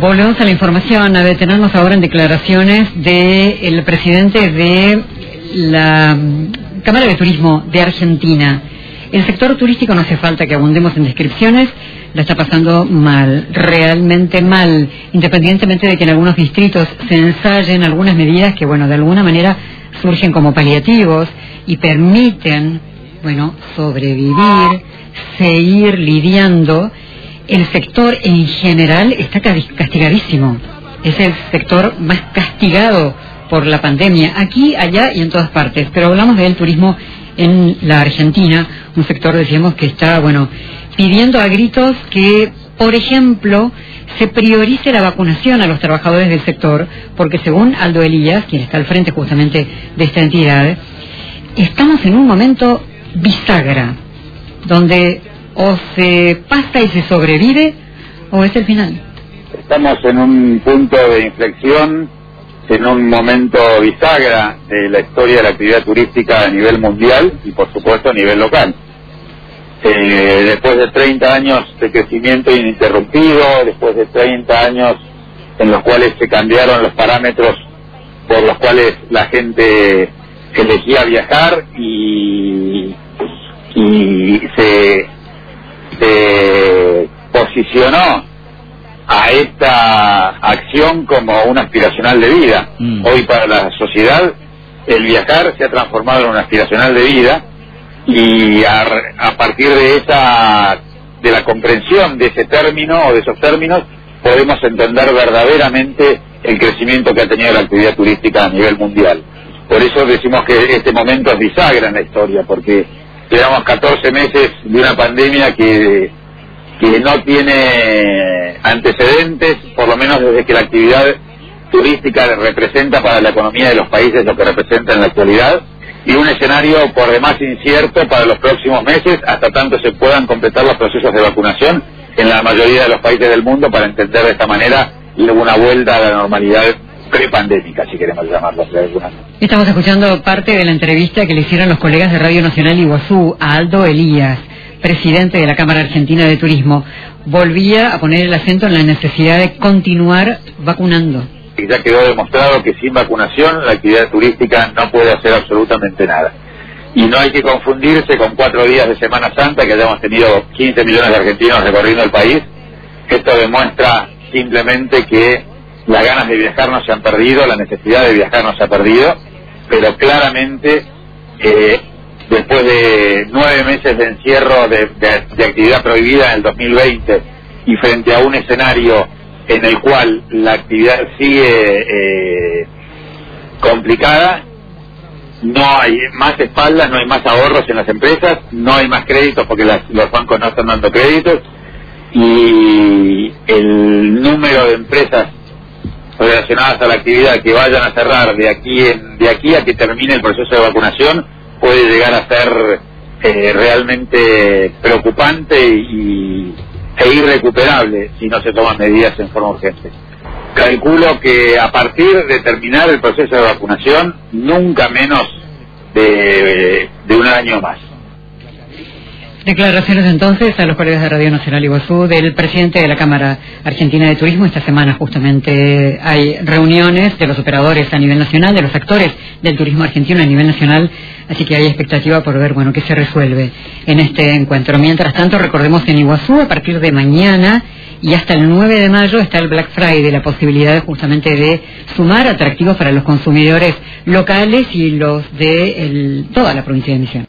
Volvemos a la información, a detenernos ahora en declaraciones del presidente de la Cámara de Turismo de Argentina. El sector turístico no hace falta que abundemos en descripciones, la está pasando mal, realmente mal, independientemente de que en algunos distritos se ensayen algunas medidas que, bueno, de alguna manera surgen como paliativos y permiten, bueno, sobrevivir, seguir lidiando el sector en general está castigadísimo. Es el sector más castigado por la pandemia, aquí, allá y en todas partes. Pero hablamos del turismo en la Argentina, un sector, decíamos, que está, bueno, pidiendo a gritos que, por ejemplo, se priorice la vacunación a los trabajadores del sector, porque según Aldo Elías, quien está al frente justamente de esta entidad, estamos en un momento bisagra, donde o se pasa y se sobrevive o es el final. Estamos en un punto de inflexión, en un momento bisagra de la historia de la actividad turística a nivel mundial y por supuesto a nivel local. Eh, después de 30 años de crecimiento ininterrumpido, después de 30 años en los cuales se cambiaron los parámetros por los cuales la gente elegía viajar y, y se posicionó a esta acción como una aspiracional de vida. Mm. Hoy para la sociedad el viajar se ha transformado en una aspiracional de vida y a, partir de esa de la comprensión de ese término o de esos términos podemos entender verdaderamente el crecimiento que ha tenido la actividad turística a nivel mundial. Por eso decimos que este momento es bisagra en la historia, porque llevamos 14 meses de una pandemia que, que no tiene antecedentes, por lo menos desde que la actividad turística representa para la economía de los países lo que representa en la actualidad, y un escenario por demás incierto para los próximos meses, hasta tanto se puedan completar los procesos de vacunación en la mayoría de los países del mundo para entender de esta manera una vuelta a la normalidad prepandémica, si queremos llamarlo Estamos escuchando parte de la entrevista que le hicieron los colegas de Radio Nacional Iguazú a Aldo Elías, presidente de la Cámara Argentina de Turismo. Volvía a poner el acento en la necesidad de continuar vacunando. Y ya quedó demostrado que sin vacunación la actividad turística no puede hacer absolutamente nada. Y no hay que confundirse con cuatro días de Semana Santa, que hayamos tenido 15 millones de argentinos recorriendo el país. Esto demuestra simplemente que las ganas de viajar no se han perdido, la necesidad de viajar no se ha perdido, pero claramente eh, después de nueve meses de encierro de, actividad prohibida en el 2020 y frente a un escenario en el cual la actividad sigue eh, complicada, no hay más espaldas, no hay más ahorros en las empresas, no hay más créditos porque los bancos no están dando créditos y el número de empresas relacionadas a la actividad que vayan a cerrar de aquí de aquí a que termine el proceso de vacunación puede llegar a ser eh, realmente preocupante y, e irrecuperable si no se toman medidas en forma urgente. Calculo que a partir de terminar el proceso de vacunación, nunca menos de un año más. Declaraciones entonces a los colegas de Radio Nacional Iguazú del presidente de la Cámara Argentina de Turismo. Esta semana justamente hay reuniones de los operadores a nivel nacional, de los actores del turismo argentino a nivel nacional, así que hay expectativa por ver, bueno, qué se resuelve en este encuentro. Mientras tanto, recordemos que en Iguazú, a partir de mañana y hasta el 9 de mayo está el Black Friday, la posibilidad justamente de sumar atractivos para los consumidores locales y los de toda la provincia de Misión.